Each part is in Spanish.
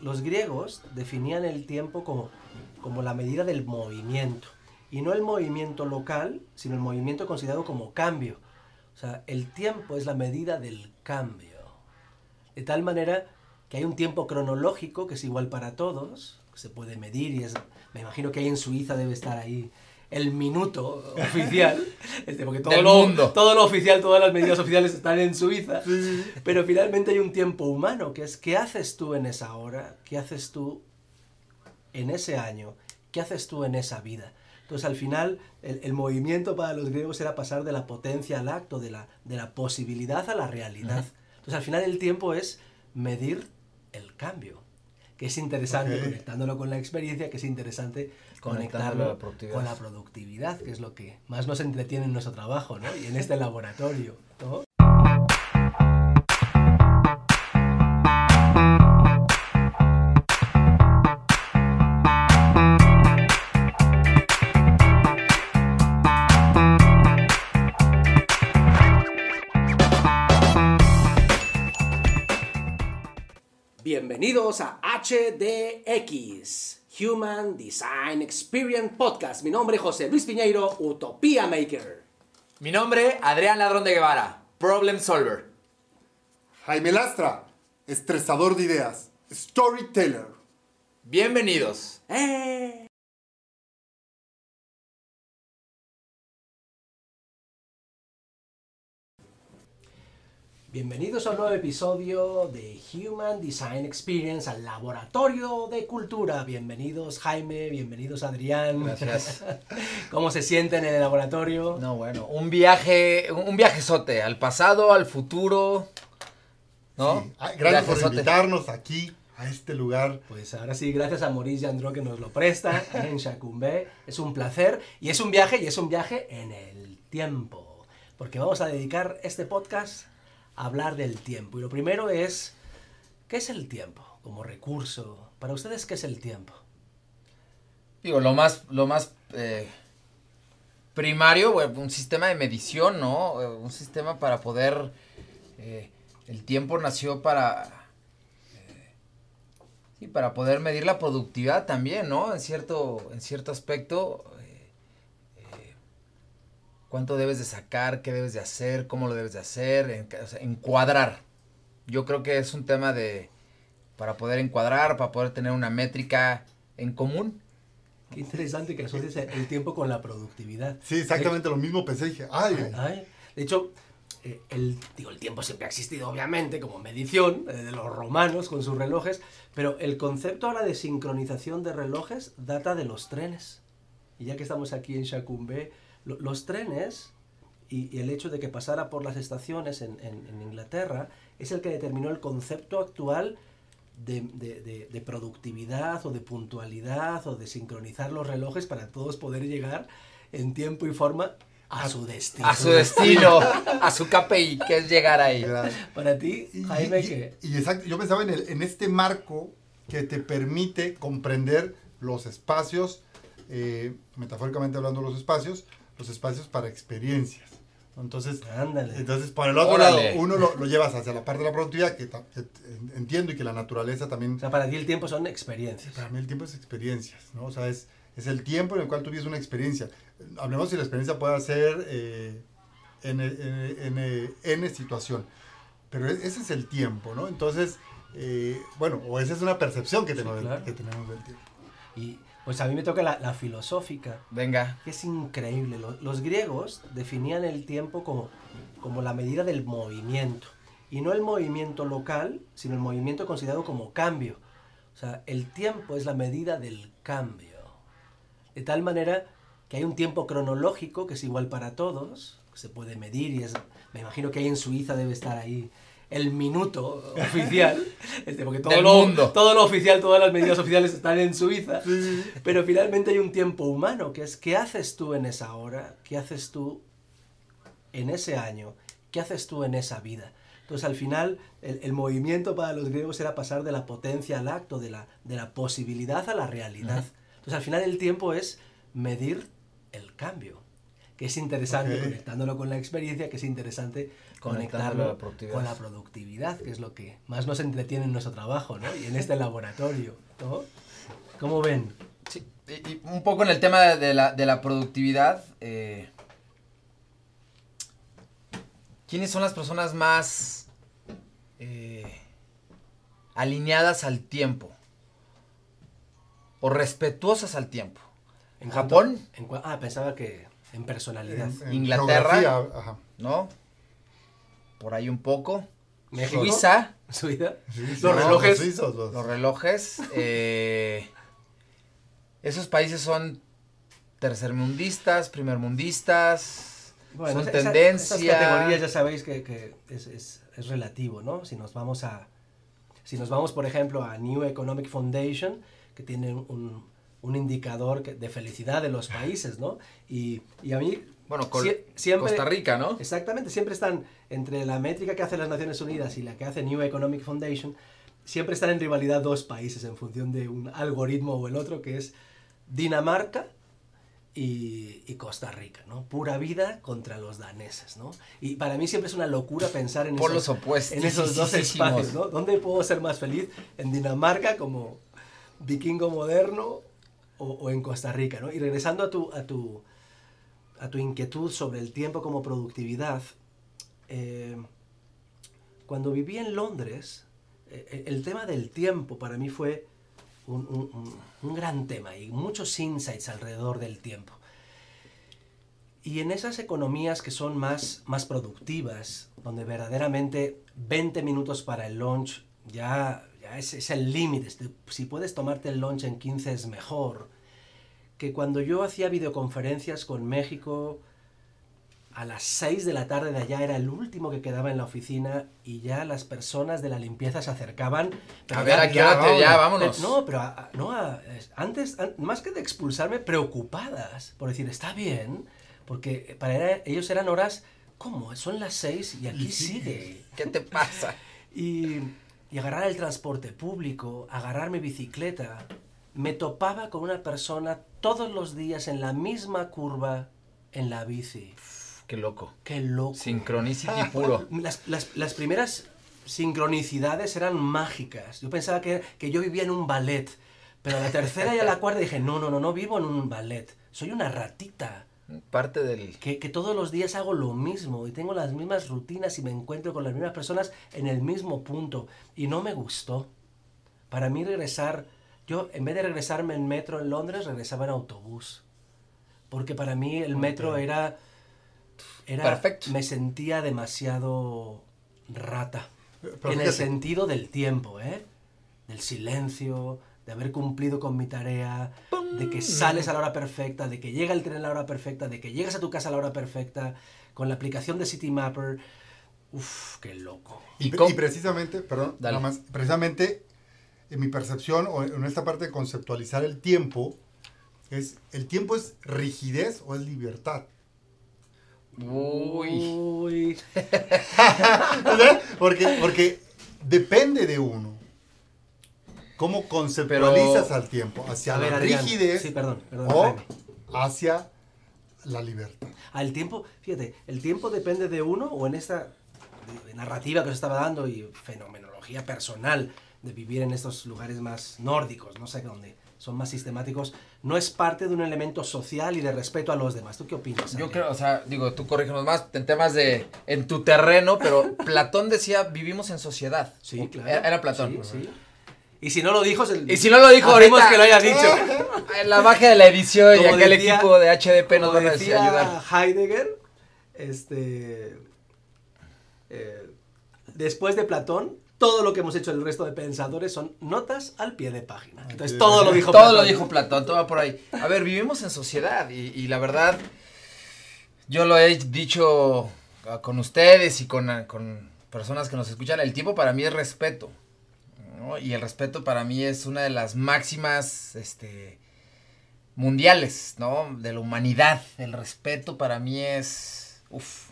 Los griegos definían el tiempo como, como la medida del movimiento. Y no el movimiento local, sino el movimiento considerado como cambio. O sea, el tiempo es la medida del cambio. De tal manera que hay un tiempo cronológico que es igual para todos, que se puede medir y es, me imagino que ahí en Suiza debe estar ahí el minuto oficial, este, porque todo lo, mundo. todo lo oficial, todas las medidas oficiales están en Suiza, pero finalmente hay un tiempo humano, que es qué haces tú en esa hora, qué haces tú en ese año, qué haces tú en esa vida. Entonces al final el, el movimiento para los griegos era pasar de la potencia al acto, de la, de la posibilidad a la realidad. Entonces al final el tiempo es medir el cambio, que es interesante, Ok. conectándolo con la experiencia, que es interesante conectarlo la productividad. con la productividad, que es lo que más nos entretiene en nuestro trabajo, ¿no? Y en este laboratorio, ¿no? Bienvenidos a HDX, Human Design Experience Podcast. Mi nombre es José Luis Piñeiro, Utopía Maker. Mi nombre, Adrián Ladrón de Guevara, Problem Solver. Jaime Lastra, estresador de ideas, storyteller. Bienvenidos. ¡Eh! Bienvenidos a un nuevo episodio de Human Design Experience al Laboratorio de Cultura. Bienvenidos Jaime, bienvenidos Adrián. Gracias. ¿Cómo se sienten en el laboratorio? No, bueno, un viaje, un viajezote al pasado, al futuro. ¿No? Sí. Ah, Gracias por invitarnos aquí, a este lugar. Pues ahora sí, gracias a Maurice Andro que nos lo presta en Shakumbé. Es un placer y es un viaje y es un viaje en el tiempo. Porque vamos a dedicar este podcast hablar del tiempo. Y lo primero es, ¿qué es el tiempo como recurso? Para ustedes, ¿qué es el tiempo? Digo, lo más, lo más eh, primario, un sistema de medición, ¿no? Eh, Un sistema para poder... eh, el tiempo nació para... eh, sí, para poder medir la productividad también, ¿no? En cierto, en cierto aspecto. Eh, eh, cuánto debes de sacar, qué debes de hacer, cómo lo debes de hacer, en- o sea, encuadrar. Yo creo que es un tema de... para poder encuadrar, para poder tener una métrica en común. Qué interesante que asocies el tiempo con la productividad. Sí, exactamente lo mismo pensé. Dije, ay, Ay, De hecho, eh, el, digo, el tiempo siempre ha existido, obviamente, como medición eh, de los romanos con sus relojes, pero el concepto ahora de sincronización de relojes data de los trenes. Y ya que estamos aquí en Shakumbé, lo- los trenes y, y el hecho de que pasara por las estaciones en, en- en Inglaterra es el que determinó el concepto actual de, de- de- de productividad o de puntualidad o de sincronizar los relojes para todos poder llegar en tiempo y forma a su destino. A su destino, a su KPI, que es llegar ahí. claro. Para ti, Y, Jaime, y- que... y exacto, yo pensaba en, el- en este marco que te permite comprender los espacios, eh, metafóricamente hablando los espacios, los espacios para experiencias. Entonces, Ándale. Entonces, por el otro Órale. lado, uno lo, lo llevas hacia la parte de la productividad, que, que en- entiendo y que la naturaleza también... O sea, para ti el tiempo son experiencias. Para mí el tiempo es experiencias, ¿no? O sea, es, es el tiempo en el cual tú vives una experiencia. Hablemos si la experiencia puede ser eh, en, en, en, en, N situación, pero e- ese es el tiempo, ¿no? Entonces, eh, bueno, o esa es una percepción que tenemos, del- claro. que tenemos del tiempo. Y pues a mí me toca la, la filosófica, Venga. que es increíble. Los, los griegos definían el tiempo como, como la medida del movimiento. Y no el movimiento local, sino el movimiento considerado como cambio. O sea, el tiempo es la medida del cambio. De tal manera que hay un tiempo cronológico que es igual para todos, que se puede medir y es, me imagino que ahí en Suiza debe estar ahí el minuto oficial, este, porque todo lo, mundo. todo lo oficial, todas las medidas oficiales están en Suiza, pero finalmente hay un tiempo humano, que es qué haces tú en esa hora, qué haces tú en ese año, qué haces tú en esa vida. Entonces al final el, el movimiento para los griegos era pasar de la potencia al acto, de la, de la posibilidad a la realidad. Entonces al final el tiempo es medir el cambio, que es interesante, conectándolo con la experiencia, que es interesante Conectándolo a la conectarlo productividad. con la productividad, que es lo que más nos entretiene en nuestro trabajo, ¿no? Y en este laboratorio, ¿no? ¿Cómo ven? Sí, y, un poco en el tema de, la, de la productividad, eh, ¿quiénes son las personas más eh, alineadas al tiempo? O respetuosas al tiempo. En ¿Japón? cuanto- en ah, pensaba que en personalidad. En- en Inglaterra. ajá. ¿No? Por ahí un poco. México. Suiza, ¿Su vida? Sí, sí, Los relojes. suizos, los- los relojes. eh, esos países son tercermundistas, primermundistas. Bueno, son esa- esa- tendencia. Esas categorías ya sabéis que, que es, es- es relativo, ¿no? Si nos vamos a, si nos vamos, por ejemplo, a New Economic Foundation, que tiene un, un indicador de felicidad de los países, ¿no? Y, y a mí Bueno, Col- sie- siempre, Costa Rica, ¿no? Exactamente, siempre están entre la métrica que hace las Naciones Unidas y la que hace New Economic Foundation, siempre están en rivalidad dos países en función de un algoritmo o el otro, que es Dinamarca y, y Costa Rica, ¿no? Pura vida contra los daneses, ¿no? Y para mí siempre es una locura pensar en, Polos esos, opuestos. en esos dos espacios, ¿no? ¿Dónde puedo ser más feliz? ¿En Dinamarca como vikingo moderno o, en Costa Rica, ¿no? Y regresando a tu, a tu, a tu inquietud sobre el tiempo como productividad, eh, cuando viví en Londres, eh, el tema del tiempo para mí fue un, un- un- gran tema y muchos insights alrededor del tiempo. Y en esas economías que son más, más productivas, donde verdaderamente 20 minutos para el lunch ya es, es el límite. Si puedes tomarte el lunch en 15 es mejor. Que cuando yo hacía videoconferencias con México, a las 6 de la tarde de allá era el último que quedaba en la oficina y ya las personas de la limpieza se acercaban. A ya- ver, ¿a qué ya- te- ya, vámonos. vámonos? no, pero a- a- no, a- es- antes, an- más que de expulsarme, preocupadas por decir, está bien, porque para ellos eran horas, ¿cómo? Son las seis y aquí sigue. ¿Qué te pasa? Y, y agarrar el transporte público, agarrar mi bicicleta, me topaba con una persona todos los días en la misma curva en la bici. Qué loco. ¡Qué loco! Synchronicity puro. Las, las- las primeras sincronicidades eran mágicas. Yo pensaba que, que yo vivía en un ballet. Pero a la tercera y a la cuarta dije, no, no, no, no vivo en un ballet. Soy una ratita. Parte del... Que, que todos los días hago lo mismo y tengo las mismas rutinas y me encuentro con las mismas personas en el mismo punto. Y no me gustó. Para mí regresar, yo en vez de regresarme en metro en Londres, regresaba en autobús. Porque para mí el metro era... era Perfecto. Me sentía demasiado rata. Pero en el sentido del tiempo, ¿eh? Del silencio, de haber cumplido con mi tarea, de que sales a la hora perfecta, de que llega el tren a la hora perfecta, de que llegas a tu casa a la hora perfecta, con la aplicación de City Mapper. Uf, qué loco. Y, Y precisamente, perdón, Dale. nada más, precisamente en mi percepción o en esta parte de conceptualizar el tiempo, es el tiempo es rigidez o es libertad. Uy. Uy. Porque, porque depende de uno. ¿Cómo conceptualizas Pero- al tiempo? ¿Hacia ver, la rigidez Sí, perdón, perdón, o Jaime. hacia la libertad? Al tiempo, fíjate, el tiempo depende de uno o en esta narrativa que os estaba dando y fenomenología personal de vivir en estos lugares más nórdicos, no sé dónde, son más sistemáticos, no es parte de un elemento social y de respeto a los demás. ¿Tú qué opinas? Yo creo, o sea, digo, tú corrígenos más en temas de, en tu terreno, pero Platón decía, vivimos en sociedad. Sí, claro. Era, era Platón. Sí, sí. Y si no lo dijo, se- Y si no lo dijo ahorita, que lo haya dicho. En la magia de la edición y aquel decía- equipo de HDP nos van a ayudar. Heidegger, este, eh, después de Platón, todo lo que hemos hecho el resto de pensadores son notas al pie de página. Entonces todo lo dijo Todo Platón. lo dijo Platón, todo va por ahí. A ver, vivimos en sociedad y, y la verdad, yo lo he dicho con ustedes y con, con personas que nos escuchan, el tiempo para mí es respeto. ¿No? Y el respeto para mí es una de las máximas este, mundiales, ¿no? De la humanidad. El respeto para mí es... Uf,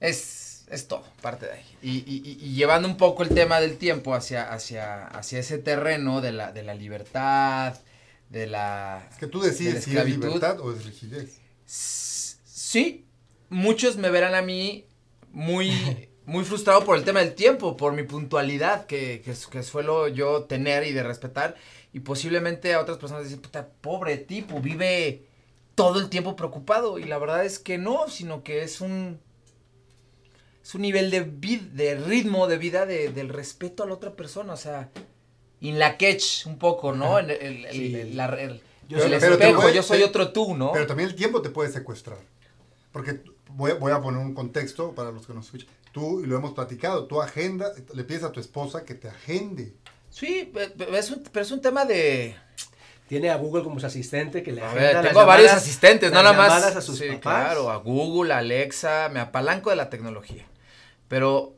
es, es todo, parte de ahí. Y, y- y- y llevando un poco el tema del tiempo hacia, hacia, hacia ese terreno de la, de la libertad, de la... Es que tú decides de la si es libertad o es rigidez. Sí, muchos me verán a mí muy, muy frustrado por el tema del tiempo, por mi puntualidad que, que, que suelo yo tener y de respetar. Y posiblemente a otras personas dicen, puta, pobre tipo, vive todo el tiempo preocupado. Y la verdad es que no, sino que es un, es un nivel de, de ritmo de vida de, del respeto a la otra persona. O sea, in la catch un poco, ¿no? El, el, el, la- Yo soy- espejo, puede- yo soy otro tú, ¿no? Pero también el tiempo te puede secuestrar. Porque voy, voy a poner un contexto para los que nos escuchan. Tú, y lo hemos platicado, tú agenda, le pides a tu esposa que te agende. Sí, es un, pero es un tema de... Tiene a Google como su asistente que le A agenda ver, las tengo a varios asistentes, no nada más. a sus sí, papás. claro, a Google, a Alexa, me apalanco de la tecnología. Pero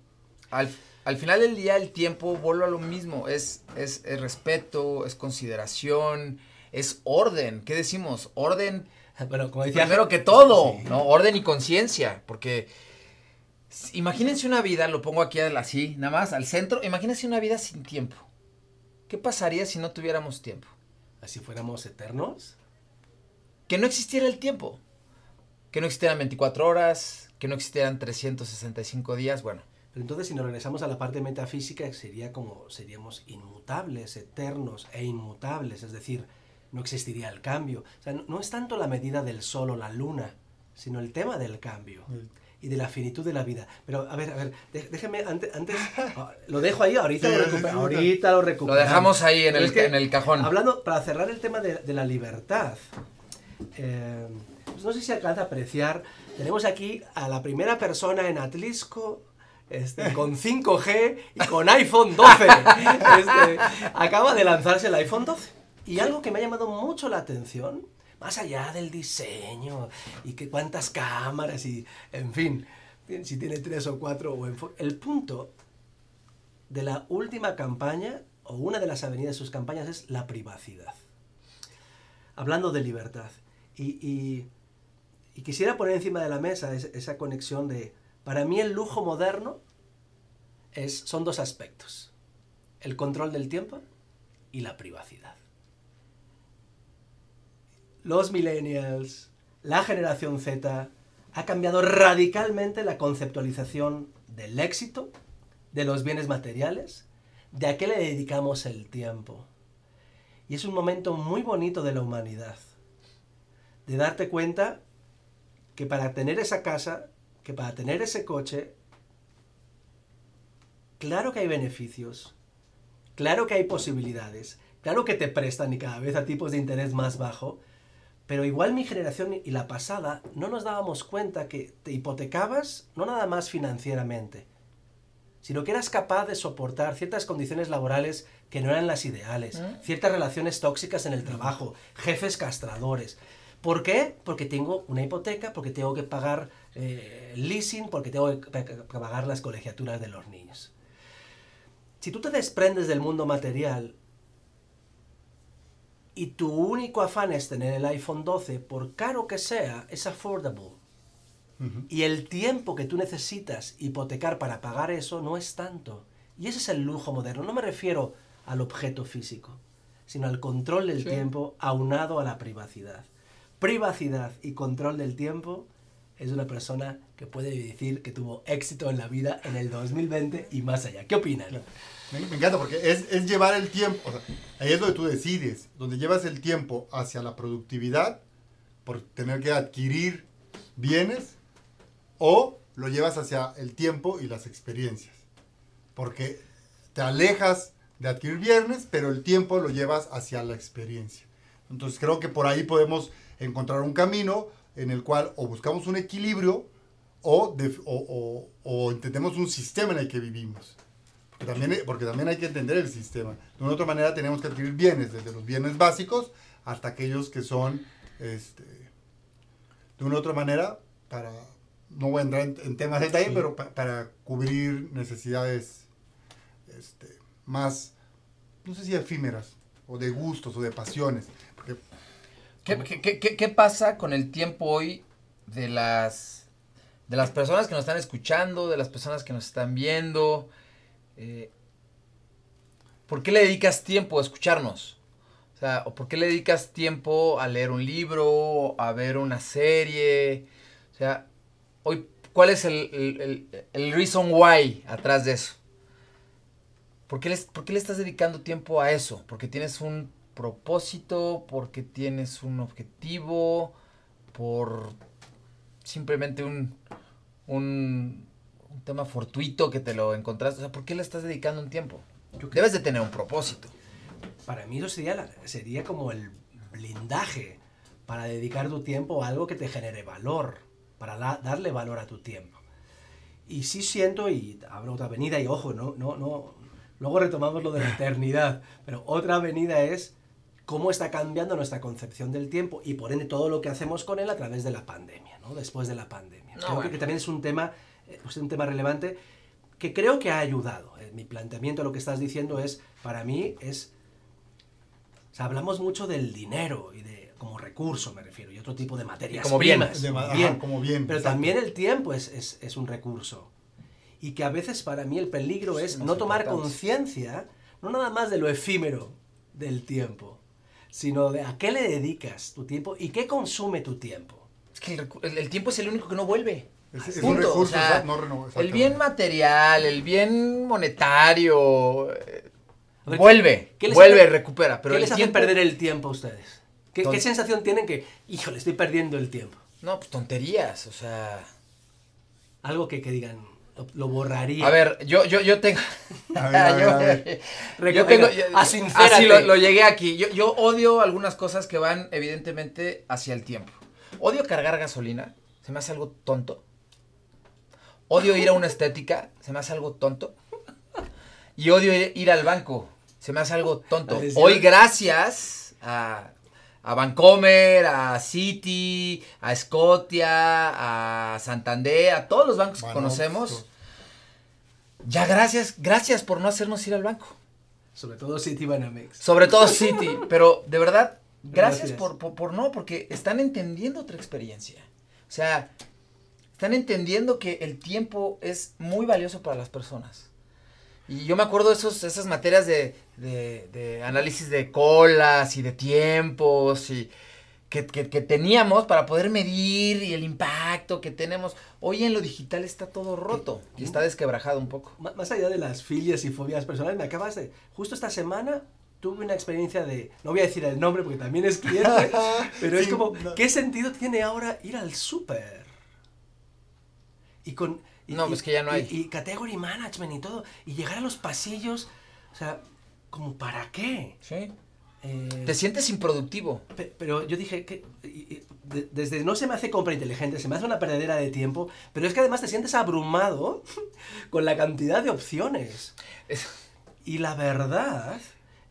al, al final del día el tiempo vuelve a lo mismo, es, es, es respeto, es consideración, es orden. ¿Qué decimos? Orden Bueno, como decía primero que todo, Sí. ¿no? Orden y conciencia, porque imagínense una vida, lo pongo aquí así, nada más al centro, imagínense una vida sin tiempo. ¿Qué pasaría si no tuviéramos tiempo? Así fuéramos eternos. que no existiera el tiempo, que no existieran 24 horas, que no existieran 365 días, bueno, Pero entonces si nos regresamos a la parte metafísica sería como seríamos inmutables, eternos e inmutables, es decir, no existiría el cambio. O sea, no, no es tanto la medida del sol o la luna, sino el tema del cambio y de la finitud de la vida. Pero a ver, a ver, dé- déjeme antes, antes ah, lo dejo ahí, ahorita Sí, lo ahorita lo lo recuperamos. dejamos ahí en el, que, en el cajón. Hablando, para cerrar el tema de, de la libertad, eh, pues no sé si alcanza a apreciar, tenemos aquí a la primera persona en Atlisco este, con 5G y con iPhone 12. Este, acaba de lanzarse el iPhone 12. Y algo que me ha llamado mucho la atención, más allá del diseño y que cuántas cámaras y, en fin, si tiene tres o cuatro o el punto de la última campaña, o una de las avenidas de sus campañas, es la privacidad. Hablando de libertad. Y, y- y quisiera poner encima de la mesa es- esa conexión de, para mí el lujo moderno es, son dos aspectos. El control del tiempo y la privacidad. Los millennials, la generación Z, ha cambiado radicalmente la conceptualización del éxito, de los bienes materiales, de a qué le dedicamos el tiempo. Y es un momento muy bonito de la humanidad, de darte cuenta que para tener esa casa, que para tener ese coche, claro que hay beneficios, claro que hay posibilidades, claro que te prestan y cada vez a tipos de interés más bajo, pero igual mi generación y la pasada no nos dábamos cuenta que te hipotecabas no nada más financieramente, sino que eras capaz de soportar ciertas condiciones laborales que no eran las ideales, ¿Mm? ciertas relaciones tóxicas en el trabajo, jefes castradores. ¿Por qué? Porque tengo una hipoteca, porque tengo que pagar eh, leasing, porque tengo que pagar las colegiaturas de los niños. Si tú te desprendes del mundo material y tu único afán es tener el iPhone 12, por caro que sea, es affordable. Y el tiempo que tú necesitas hipotecar para pagar eso no es tanto. Y ese es el lujo moderno. No me refiero al objeto físico, sino al control del Sí. tiempo aunado a la privacidad. Privacidad y control del tiempo es una persona que puede decir que tuvo éxito en la vida en el 2020 y más allá. ¿Qué opinan? Me, me encanta porque es, es llevar el tiempo, o sea, ahí es donde tú decides, donde llevas el tiempo hacia la productividad por tener que adquirir bienes o lo llevas hacia el tiempo y las experiencias. Porque te alejas de adquirir bienes, pero el tiempo lo llevas hacia la experiencia. Entonces creo que por ahí podemos encontrar un camino en el cual o buscamos un equilibrio o, o, o- o entendemos un sistema en el que vivimos. Porque también, porque también hay que entender el sistema. De una u otra manera tenemos que adquirir bienes, desde los bienes básicos hasta aquellos que son, este, de una u otra manera, para, no voy a entrar en, en temas de detalle, Sí. pero pa- para cubrir necesidades este, más, no sé si efímeras, o de gustos, o de pasiones. Porque ¿Qué, qué- qué- qué- qué pasa con el tiempo hoy de las, de las personas que nos están escuchando, de las personas que nos están viendo? Eh, ¿Por qué le dedicas tiempo a escucharnos? O sea, ¿o ¿por qué le dedicas tiempo a leer un libro, a ver una serie? O sea, hoy, ¿cuál es el, el, el, reason why atrás de eso? ¿Por qué, ¿Por qué le estás dedicando tiempo a eso? ¿Porque tienes un propósito? ¿Porque tienes un objetivo? ¿Por simplemente un, un, un tema fortuito que te lo encontraste? O sea, ¿por qué le estás dedicando un tiempo? Debes de tener un propósito. Para mí eso sería, la- sería como el blindaje para dedicar tu tiempo a algo que te genere valor, para la- darle valor a tu tiempo. Y sí siento, y abro otra avenida, y ojo, no, no, no, luego retomamos lo de la eternidad, pero otra avenida es cómo está cambiando nuestra concepción del tiempo y por ende todo lo que hacemos con él a través de la pandemia, ¿no? Después de la pandemia. No, creo que- bueno. que también es un tema, eh, es un tema relevante que creo que ha ayudado. Eh, mi planteamiento, lo que estás diciendo es, para mí, es o sea, hablamos mucho del dinero y de como recurso, me refiero, y otro tipo de materias como bien. primas, De ma- como ajá, bien. como bien, Pero exacto. también el tiempo es, es- es un recurso. Y que a veces para mí el peligro es no tomar conciencia, no nada más de lo efímero del tiempo, sino de a qué le dedicas tu tiempo y qué consume tu tiempo. Es que el, el- el tiempo es el único que no vuelve. Es, es un Punto, recurso, o sea, exact- no renova- El bien material, el bien monetario, eh, ver, vuelve, ¿qué les vuelve, hace- recupera. Pero ¿Qué les hace tiempo- perder el tiempo a ustedes? ¿Qué, sensación tienen que, híjole, estoy perdiendo el tiempo? No, pues tonterías, o sea... Algo que, que digan, lo, lo borraría. A ver, yo, yo, yo tengo... A ver, a ver, yo, a ver. Reco- yo tengo... yo- así lo, lo llegué aquí. Yo, yo odio algunas cosas que van evidentemente hacia el tiempo. Odio cargar gasolina, se me hace algo tonto. Odio ir a una estética, se me hace algo tonto. Y odio ir, ir al banco, se me hace algo tonto. Hoy gracias a, a Bancomer, a Citi, a Scotia, a Santander, a todos los bancos que conocemos. pues, Ya gracias, gracias por no hacernos ir al banco. Sobre todo Citibanamex. Sobre todo City, pero de verdad, gracias, Gracias. Por, por, por no, porque están entendiendo otra experiencia. O sea, están entendiendo que el tiempo es muy valioso para las personas. Y yo me acuerdo de esos, esas materias de, de, de análisis de colas y de tiempos y que, que, que teníamos para poder medir y el impacto que tenemos. Hoy en lo digital está todo roto y está desquebrajado un poco. Más allá de las filias y fobias personales, me acabas de... Justo esta semana tuve una experiencia de... No voy a decir el nombre porque también es cliente, pero es como, no. ¿qué sentido tiene ahora ir al súper? Y con... y- No, y- pues que ya no hay. Y, y category management y todo. Y llegar a los pasillos, o sea, como para qué? Sí. Eh, Te sientes improductivo. Pe- Pero yo dije que de- desde no se me hace compra inteligente, se me hace una perdedera de tiempo, pero es que además te sientes abrumado con la cantidad de opciones. Es- Y la verdad,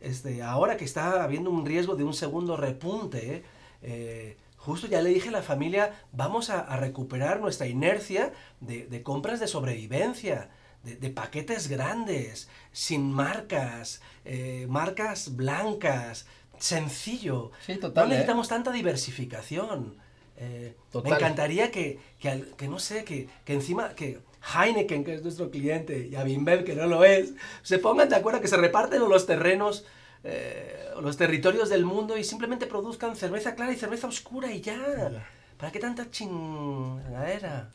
este, ahora que está habiendo un riesgo de un segundo repunte, eh, justo ya le dije a la familia, vamos a, a recuperar nuestra inercia de, de compras de sobrevivencia, de, de paquetes grandes, sin marcas, eh, marcas blancas, sencillo. Sí, total, No ¿eh? necesitamos tanta diversificación. Eh. Me encantaría que, que, que no sé, que, que encima, que Heineken, que es nuestro cliente, y Avinbev, que no lo es, se pongan de acuerdo que se reparten los terrenos, eh, o los territorios del mundo y simplemente produzcan cerveza clara y cerveza oscura y ya. ¿Para qué tanta chingadera?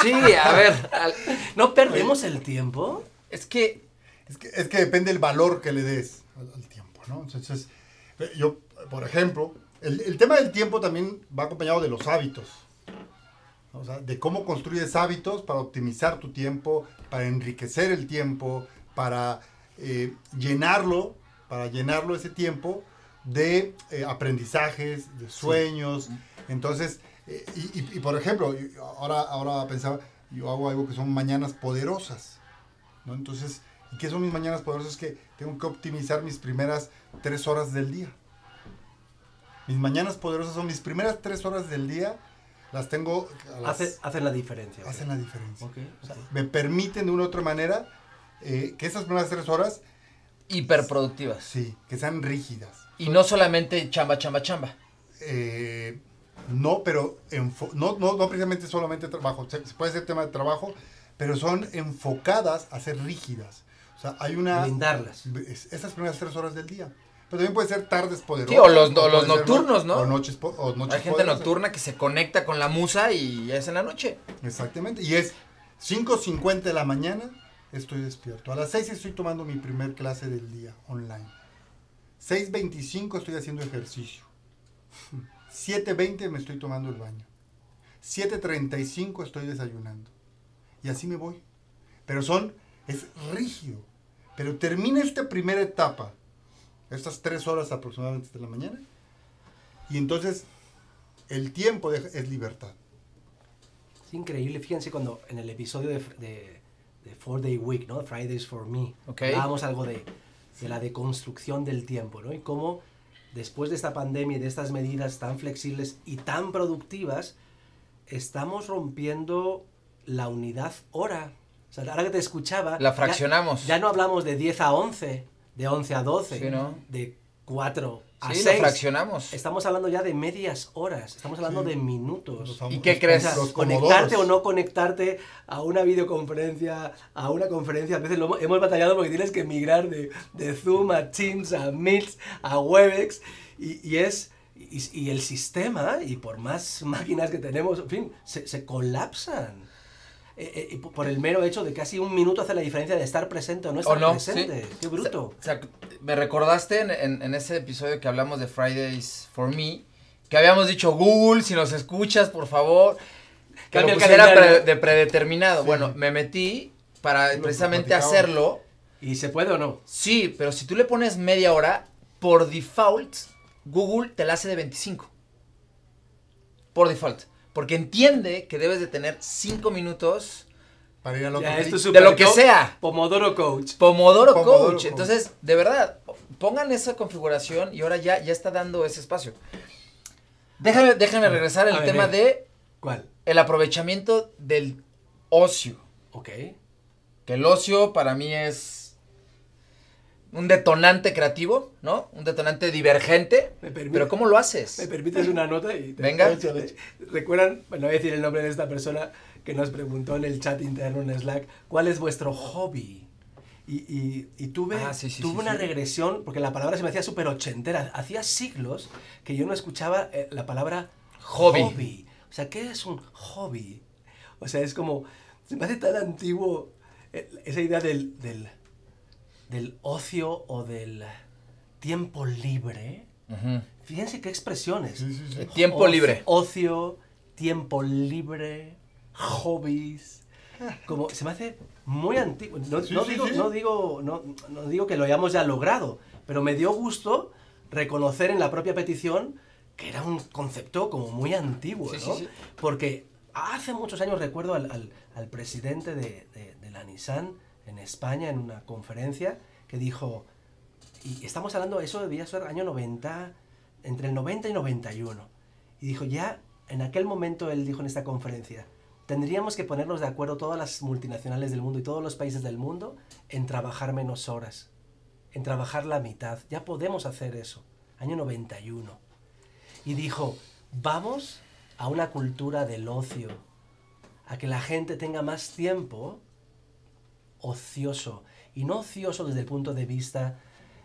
Sí, a ver, al- ¿No perdemos el tiempo? es que Es que, es que depende el valor que le des al, al tiempo, ¿no? Entonces, yo, por ejemplo, el, el tema del tiempo también va acompañado de los hábitos. ¿no? O sea, de cómo construyes hábitos para optimizar tu tiempo, para enriquecer el tiempo, para eh, llenarlo, para llenarlo ese tiempo de eh, aprendizajes, de sueños. Entonces, eh, y, y- y, por ejemplo, ahora, ahora pensaba, yo hago algo que son mañanas poderosas. ¿no? Entonces, ¿y qué son mis mañanas poderosas? Que tengo que optimizar mis primeras tres horas del día. Mis mañanas poderosas son mis primeras tres horas del día, las tengo, a las- Hace- hacen la diferencia. hacen la diferencia. Ok, O sea, ok. me permiten de una u otra manera eh, que esas primeras tres horas, hiperproductivas. sí, que sean rígidas. Y no solamente chamba, chamba, chamba. Eh, no, pero no, no, no precisamente solamente trabajo, se, se puede ser tema de trabajo, pero son enfocadas a ser rígidas. O sea, hay una... Blindarlas. es- esas primeras tres horas del día. Pero también puede ser tardes poderosas. Sí, o los- o los nocturnos, ¿no? O noches, o noches Hay gente poderosas. nocturna que se conecta con la musa y ya es en la noche. Exactamente. Y es 5.50 de la mañana, estoy despierto. A las 6 estoy tomando mi primer clase del día online. 6.25 estoy haciendo ejercicio. 7.20 me estoy tomando el baño. 7.35 estoy desayunando. Y así me voy. Pero son, es rígido. Pero termina esta primera etapa, estas tres horas aproximadamente de la mañana, y entonces el tiempo de- es libertad. Es increíble, fíjense cuando en el episodio de, de, de Four Day Week, ¿no? Fridays for Me, Ok. hablábamos algo de, de la deconstrucción del tiempo, ¿no? Y cómo después de esta pandemia y de estas medidas tan flexibles y tan productivas, estamos rompiendo la unidad hora. O sea, ahora que te escuchaba... La ya- fraccionamos. Ya, no hablamos de 10 a 11, de 11 a 12, Sí, ¿no? de 4 a Sí, 6. lo fraccionamos. Estamos hablando ya de medias horas, estamos hablando Sí. de minutos. ¿Y qué crees? O sea, los conectarte o no conectarte a una videoconferencia, a una conferencia. A veces lo hemos- hemos batallado porque tienes que migrar de, de Zoom a Teams, a Meet, a Webex. Y, y es. Y, y el sistema, y por más máquinas que tenemos, en fin, se, se colapsan. Eh, eh, por el mero hecho de casi un minuto hace la diferencia de estar presente o no estar ¿O no? presente. Sí. Qué bruto. O sea, me recordaste en, en- en ese episodio que hablamos de Fridays for Me, que habíamos dicho, Google, si nos escuchas, por favor. Que Cambia lo pusiera pre- de predeterminado. Sí. Bueno, me metí para precisamente hacerlo. ¿Y se puede o no? Sí, pero si tú le pones media hora, por default, Google te la hace de 25. Por default. Porque entiende que debes de tener 5 minutos Para ir Ya, clic. esto es de lo que sea. Pomodoro Coach. Pomodoro, Pomodoro Coach. Coach. Entonces, de verdad, pongan esa configuración y ahora ya, ya está dando ese espacio. Déjame, déjame regresar A al tema de ¿Cuál? el aprovechamiento del ocio. Ok. Que el ocio para mí es un detonante creativo, ¿no? Un detonante divergente. Me permite- Pero ¿cómo lo haces? ¿Me permites una nota? Y te- Venga. ¿Recuerdan? Bueno, voy a decir el nombre de esta persona que nos preguntó en el chat interno en Slack, ¿cuál es vuestro hobby? Y, y- y tuve, Ah, sí, sí, tuve sí, una regresión, porque la palabra se me hacía súper ochentera. Hacía siglos que yo no escuchaba eh, la palabra Hobby. O sea, ¿qué es un hobby? O sea, es como, se me hace tan antiguo eh, esa idea del, del, del ocio o del tiempo libre. Ujú. Fíjense qué expresiones. Sí, sí, sí. Tiempo Ocio- libre. Ocio, tiempo libre, hobbies. Como se me hace muy antiguo. No, Sí, no sí, digo, sí. no, digo, no, no digo que lo hayamos ya logrado, pero me dio gusto reconocer en la propia petición que era un concepto como muy antiguo, ¿no? sí. Porque hace muchos años recuerdo al, al- al presidente de, de- de la Nissan en España en una conferencia que dijo, y estamos hablando, eso debía ser año 90, entre el 90 y 91. Y dijo, ya, en aquel momento él dijo en esta conferencia, tendríamos que ponernos de acuerdo todas las multinacionales del mundo y todos los países del mundo en trabajar menos horas, en trabajar la mitad. Ya podemos hacer eso. Año 91. Y dijo, vamos a una cultura del ocio, a que la gente tenga más tiempo ocioso. Y no ocioso desde el punto de vista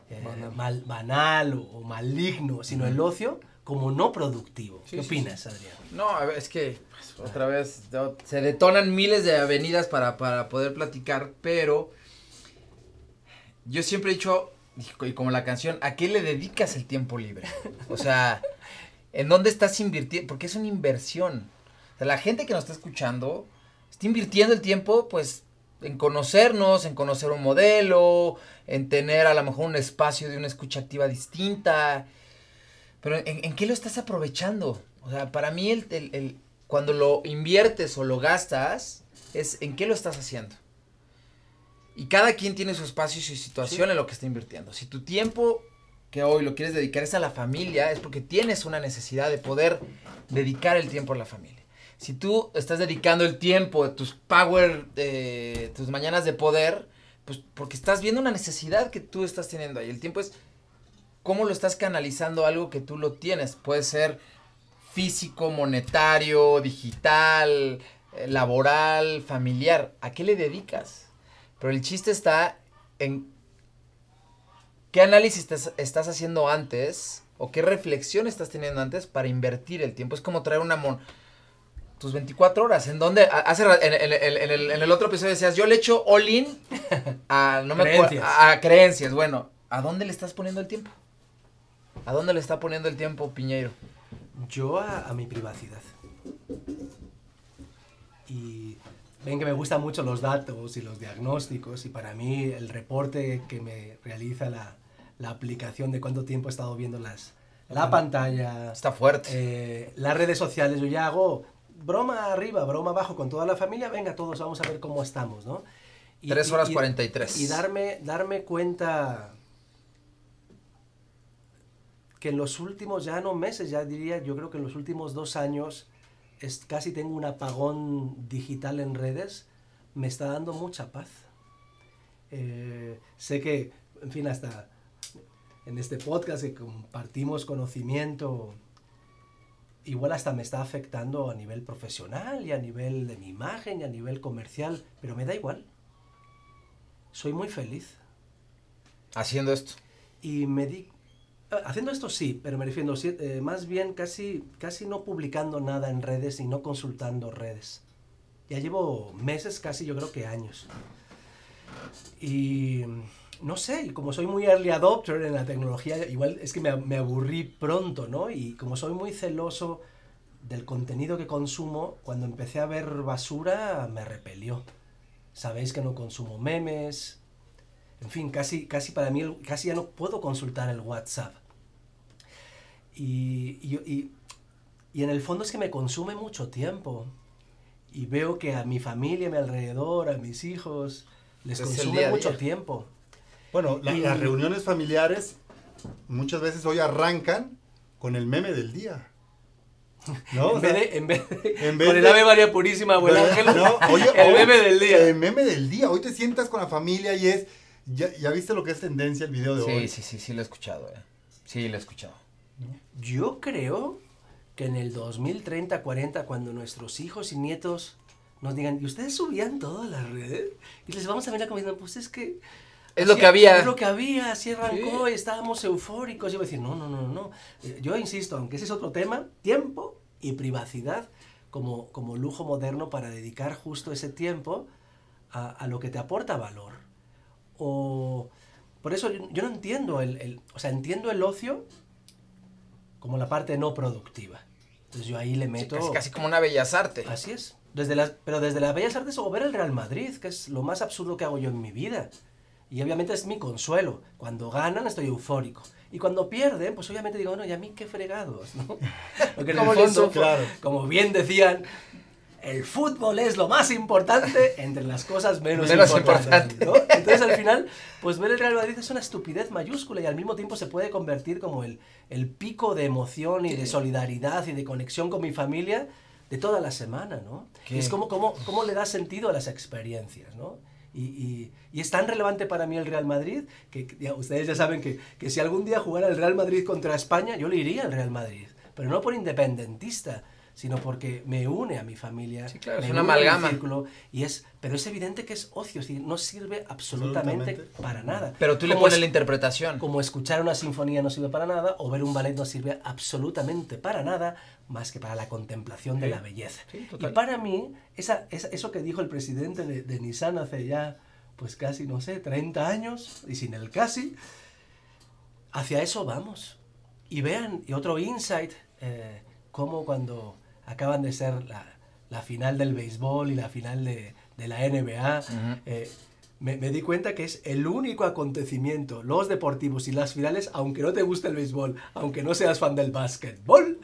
eh, Banal. mal- banal o, maligno, sino el ocio como no productivo. Sí, ¿Qué sí, opinas, Adrián? No, a ver, es que pues, otra vez se detonan miles de avenidas para, para poder platicar, pero yo siempre he dicho, y como la canción, ¿a qué le dedicas el tiempo libre? O sea, ¿en dónde estás invirtiendo? Porque es una inversión. O sea, la gente que nos está escuchando está invirtiendo el tiempo, pues, en conocernos, en conocer un modelo, en tener a lo mejor un espacio de una escucha activa distinta. Pero ¿en, en qué lo estás aprovechando? O sea, para mí el, el- el- cuando lo inviertes o lo gastas, es en qué lo estás haciendo. Y cada quien tiene su espacio y su situación en lo que está invirtiendo. Si tu tiempo que hoy lo quieres dedicar es a la familia, es porque tienes una necesidad de poder dedicar el tiempo a la familia. Si tú estás dedicando el tiempo, tus power, eh, tus mañanas de poder, pues porque estás viendo una necesidad que tú estás teniendo ahí. El tiempo es cómo lo estás canalizando algo que tú lo tienes. Puede ser físico, monetario, digital, eh, laboral, familiar. ¿A qué le dedicas? Pero el chiste está en ¿Qué análisis estás, estás haciendo antes o qué reflexión estás teniendo antes para invertir el tiempo? Es como traer una mon tus 24 horas, ¿en dónde? Hace, en, en- en- en el, en el otro episodio decías, yo le echo all in a, no me Creencias. a, a creencias. Bueno, ¿a dónde le estás poniendo el tiempo? ¿A dónde le está poniendo el tiempo Piñeiro? Yo a, a mi privacidad. Y ven que me gustan mucho los datos y los diagnósticos y para mí el reporte que me realiza la, la aplicación de cuánto tiempo he estado viendo las, la pantalla, Está fuerte. eh, las redes sociales, yo ya hago broma arriba, broma abajo con toda la familia, venga todos vamos a ver cómo estamos, ¿no? Y- 3 y- horas y- 43. Y darme, darme cuenta que en los últimos, ya no meses, ya diría, yo creo que en los últimos dos años es, casi tengo un apagón digital en redes, me está dando mucha paz. Eh, sé que, en fin, hasta en este podcast que compartimos conocimiento, igual hasta me está afectando a nivel profesional y a nivel de mi imagen y a nivel comercial, pero me da igual. Soy muy feliz. Haciendo esto. Y me di... ah, Haciendo esto sí, pero me refiero eh, más bien casi, casi no publicando nada en redes y no consultando redes. Ya llevo meses, casi yo creo que años. Y no sé, como soy muy early adopter en la tecnología, igual es que me, me aburrí pronto, ¿no? Y como soy muy celoso del contenido que consumo, cuando empecé a ver basura me repelió. Sabéis que no consumo memes, en fin, casi, casi para mí, el- casi ya no puedo consultar el WhatsApp. Y, y, y- y en el fondo es que me consume mucho tiempo. Y veo que a mi familia, a mi alrededor, a mis hijos, les Es consume día mucho día. tiempo. Bueno, la- Y- las reuniones familiares muchas veces hoy arrancan con el meme del día. ¿No? O en, sea, vez de, en vez de- en vez con el de- Ave María Purísima o el pero- Ángel, no, oye, el hoy- meme del día. El meme del día. Hoy te sientas con la familia y es. ¿Ya, ya viste lo que es tendencia el video de Sí, hoy? sí, sí, sí lo he escuchado, eh. Sí, lo he escuchado. Yo creo que en el 2030, 40, cuando nuestros hijos y nietos nos digan, ¿y ustedes subían todo a las redes? Y les vamos a venir comiendo, pues es que... Es lo que había. Es lo que había, así arrancó Sí. y estábamos eufóricos. Yo voy a decir, no, no, no, no. Yo insisto, aunque ese es otro tema, tiempo y privacidad como, como lujo moderno para dedicar justo ese tiempo a, a lo que te aporta valor. O... Por eso yo, yo no entiendo el, el- O sea, entiendo el ocio como la parte no productiva. Entonces yo ahí le Sí, meto... casi, casi como una bellas artes. Así es. Desde las, pero desde las Bellas Artes o ver el Real Madrid, que es lo más absurdo que hago yo en mi vida. Y obviamente es mi consuelo. Cuando ganan estoy eufórico. Y cuando pierden, pues obviamente digo, bueno, ¿y a mí qué fregados? ¿no? Porque en el ¿Cómo le fondo? Claro. como bien decían, el fútbol es lo más importante entre las cosas menos, Menos importantes. importante. ¿no? Entonces al final, pues ver el Real Madrid es una estupidez mayúscula y al mismo tiempo se puede convertir como el, el pico de emoción y de solidaridad y de conexión con mi familia de toda la semana, ¿no? Es como, como, cómo le da sentido a las experiencias, ¿no? Y, y- es tan relevante para mí el Real Madrid que ustedes ya saben que, que si algún día jugara el Real Madrid contra España, yo le iría al Real Madrid. Pero no por independentista, sino porque me une a mi familia. Sí, claro, es me una une a mi amalgama. círculo, y es, pero es evidente que es ocio, es decir, no sirve absolutamente, Absolutamente. para nada. Pero tú le pones es- la interpretación. como escuchar una sinfonía no sirve para nada, o ver un ballet no sirve absolutamente para nada, más que para la contemplación de Sí. la belleza. Sí, y para mí, esa, esa- eso que dijo el presidente de, de Nissan hace ya, pues casi, no sé, 30 años, y sin el casi, hacia eso vamos. Y vean, y otro insight, eh, como cuando acaban de ser la, la final del béisbol y la final de, de la NBA, eh, me, me di cuenta que es el único acontecimiento, los deportivos y las finales, aunque no te guste el béisbol, aunque no seas fan del básquetbol,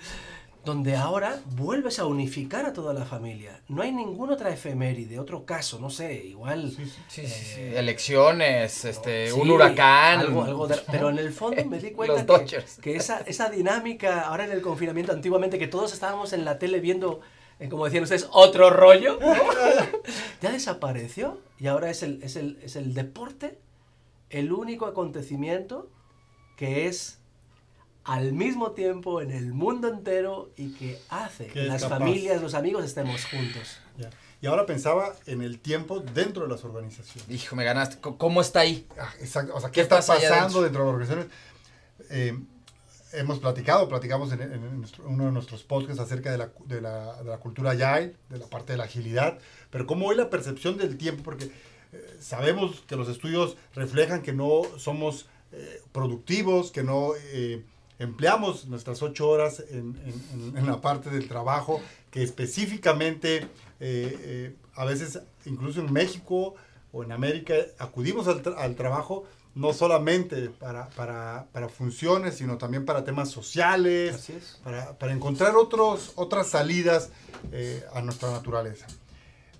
donde ahora vuelves a unificar a toda la familia. No hay ninguna otra efeméride, otro caso, no sé, igual... Sí, sí, sí. eh, Elecciones, este, Sí, un huracán. Algo, algo de- pero en el fondo me di cuenta Los que, esa, esa dinámica, ahora en el confinamiento, antiguamente, que todos estábamos en la tele viendo, eh, como decían ustedes, otro rollo, ¿no? ya desapareció y ahora es el, es, el, es el deporte el único acontecimiento que es al mismo tiempo en el mundo entero y que hace Que las capaz. familias, los amigos estemos juntos. Ya. y ahora pensaba en el tiempo dentro de las organizaciones. Hijo, me ganaste. ¿Cómo está ahí? Ah, Exacto, o sea, ¿qué, ¿Qué está pasa pasando adentro? dentro de las organizaciones? Eh, hemos platicado, platicamos en, en nuestro- uno de nuestros podcasts acerca de la, de, la, de la cultura agile, de la parte de la agilidad, pero cómo hoy la percepción del tiempo, porque eh, sabemos que los estudios reflejan que no somos eh, productivos, que no eh, empleamos nuestras ocho horas en, en- en- la parte del trabajo, que específicamente eh, eh, a veces, incluso en México o en América, acudimos al, tra- al trabajo no solamente para, para, para funciones, sino también para temas sociales, para, para encontrar otros, otras salidas eh, a nuestra naturaleza.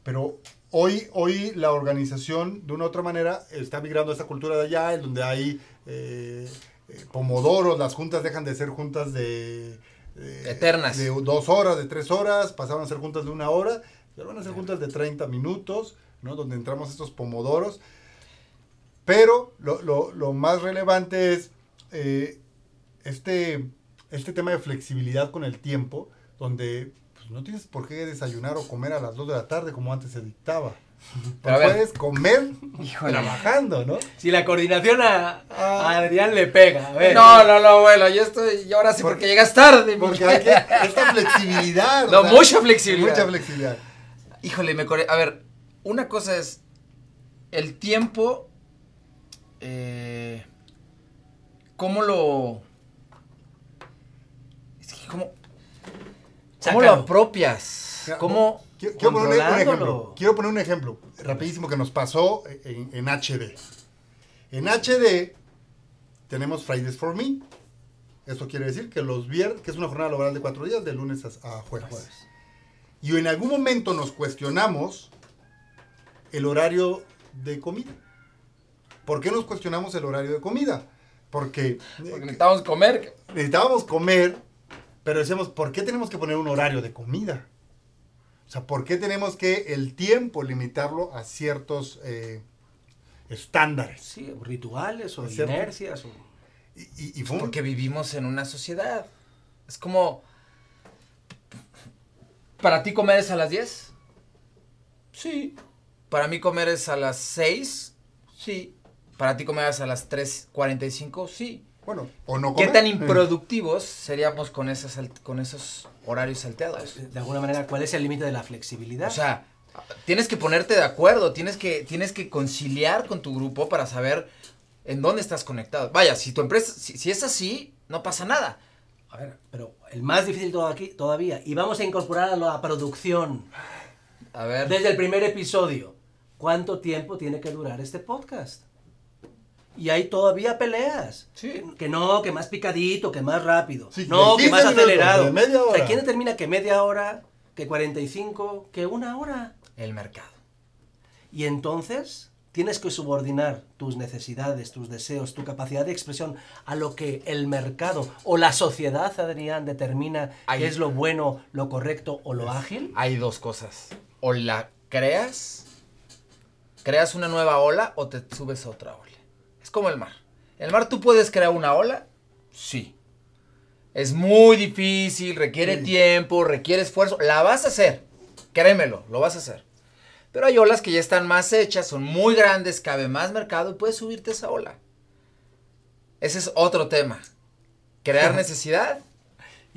Pero hoy, hoy la organización, de una u otra manera, está migrando a esta cultura de allá, en donde hay eh, eh, pomodoros, las juntas dejan de ser juntas de... de- Eternas. De dos horas, de tres horas, pasaron a ser juntas de una hora, y ahora van a ser juntas de 30 minutos, ¿no? Donde entramos estos pomodoros. Pero lo, lo- lo más relevante es eh, este, este tema de flexibilidad con el tiempo, donde pues, no tienes por qué desayunar o comer a las 2 de la tarde como antes se dictaba. Pero a ver. puedes comer Híjole. trabajando, ¿no? Si la coordinación a, Ah. a Adrián le pega, a ver. No, no, no, bueno, yo estoy. Y ahora sí, porque llegas tarde. Porque hay que, esta flexibilidad. No, mucha flexibilidad. Mucha flexibilidad. Híjole, me core... A ver, una cosa es el tiempo. Eh, ¿Cómo lo. Es que, ¿cómo, ¿cómo lo apropias? ¿Cómo.? Quiero, quiero poner un- ejemplo. Quiero poner un ejemplo rapidísimo que nos pasó en, en HD. En HD tenemos Fridays for Me. Eso quiere decir que los viernes, que es una jornada laboral de cuatro días, de lunes a, a jueves. Y en algún momento nos cuestionamos el horario de comida. ¿Por qué nos cuestionamos el horario de comida? Porque, Porque necesitamos comer. necesitábamos comer, pero decíamos, ¿por qué tenemos que poner un horario de comida? O sea, ¿por qué tenemos que el tiempo limitarlo a ciertos eh, estándares? Sí, rituales o inercias. o- Y, y- y fue un- Porque vivimos en una sociedad. Es como. ¿Para ti comer es a las 10? Sí. ¿Para mí comer es a las 6? Sí. ¿Para ti comer es a las 3.45? Sí. Bueno, o no ¿Qué comer. tan improductivos seríamos con, esas, con esos horarios salteados? De alguna manera, ¿cuál es el límite de la flexibilidad? O sea, tienes que ponerte de acuerdo, tienes que, tienes que conciliar con tu grupo para saber en dónde estás conectado. Vaya, si tu empresa, si, si es así, no pasa nada. A ver, pero el más difícil todo aquí, todavía, y vamos a incorporar a la producción A ver. desde el primer episodio. ¿Cuánto tiempo tiene que durar este podcast? Y hay todavía peleas. Sí. Que, no, que más picadito, que más rápido. Sí, no, que 15 más minutos, acelerado. de media O sea, hora. ¿quién determina que media hora, que 45, que una hora? El mercado. Y entonces tienes que subordinar tus necesidades, tus deseos, tu capacidad de expresión a lo que el mercado o la sociedad, Adrián, determina Ahí. que es lo bueno, lo correcto o lo ágil. Hay dos cosas. O la creas, creas una nueva ola o te subes a otra ola. Es como el mar. El mar tú puedes crear una ola, sí. Es muy difícil, requiere Sí. tiempo, requiere esfuerzo. La vas a hacer, créemelo, lo vas a hacer. Pero hay olas que ya están más hechas, son muy grandes, cabe más mercado y puedes subirte esa ola. Ese es otro tema. Crear necesidad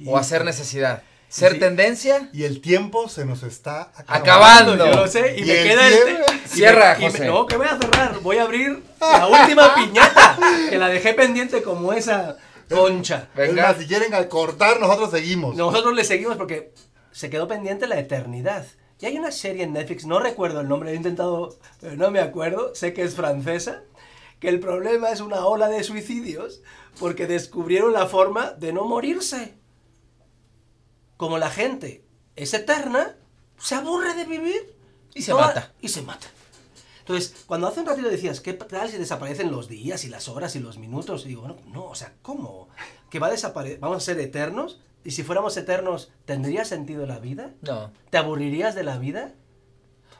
o hacer necesidad. Ser sí. tendencia Y el tiempo se nos está Acabando. Yo lo sé, y, Y me el queda el... y me- Cierra, y me- José. no, que voy a cerrar. Voy a abrir la última piñata, que la dejé pendiente como esa concha. Es Venga. más, si quieren cortar, nosotros seguimos. Nosotros le seguimos porque se quedó pendiente la eternidad. Y hay una serie en Netflix, no recuerdo el nombre, he intentado, pero no me acuerdo, sé que es francesa, que el problema es una ola de suicidios porque descubrieron la forma de no morirse. Como la gente es eterna, se aburre de vivir Y se mata. Y se mata. Entonces, cuando hace un ratito decías, ¿qué tal si desaparecen los días y las horas y los minutos? Y digo, no, no, o sea, ¿cómo? ¿Que va a desaparecer? ¿Vamos a ser eternos? ¿Y si fuéramos eternos, ¿tendría sentido la vida? No. ¿Te aburrirías de la vida?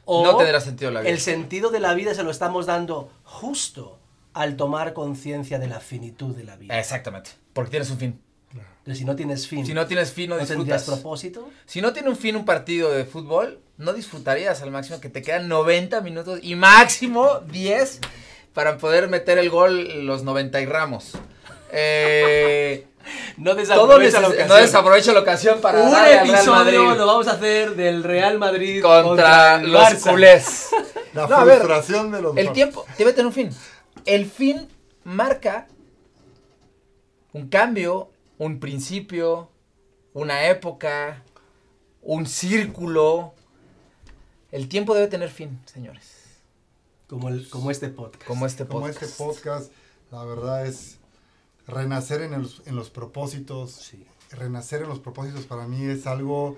No tendrá sentido la vida. El sentido de la vida se lo estamos dando justo al tomar conciencia de la finitud de la vida. Exactamente. Porque tienes un fin. Si no tienes fin, Si no tienes fin, no, ¿no tendrías disfrutas. propósito. Si no tiene un fin un partido de fútbol, no disfrutarías al máximo que te quedan 90 minutos y máximo 10 para poder meter el gol los 90 y ramos. Eh, No desaprovecha la ocasión. no desaprovecha la ocasión para Un darle al Real episodio lo vamos a hacer del Real Madrid contra los Barça. culés. La No, a ver, frustración de los El tiempo debe tener un fin. El fin marca un cambio, un principio, una época, un círculo. El tiempo debe tener fin, señores. Como, el, como este podcast. Como este Como podcast. este podcast, la verdad es renacer en, el- en los propósitos. Sí. Renacer en los propósitos para mí es algo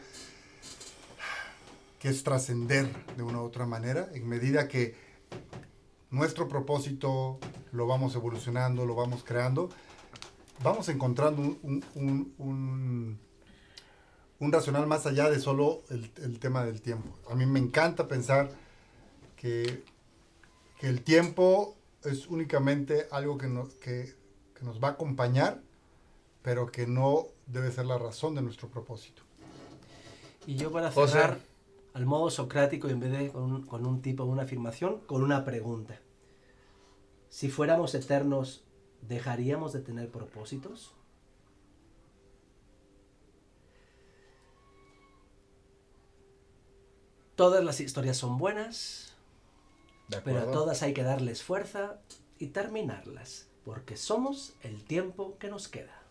que es trascender de una u otra manera, en medida que nuestro propósito lo vamos evolucionando, lo vamos creando, vamos encontrando un, un- un- un- un racional más allá de solo el, el tema del tiempo. A mí me encanta pensar que, que el tiempo es únicamente algo que, no- que- que nos va a acompañar, pero que no debe ser la razón de nuestro propósito. Y yo para José. cerrar, al modo socrático, y en vez de con un, con un tipo, una afirmación, con una pregunta. Si fuéramos eternos, ¿dejaríamos de tener propósitos? Todas las historias son buenas, ¿De pero a todas hay que darles fuerza y terminarlas, porque somos el tiempo que nos queda.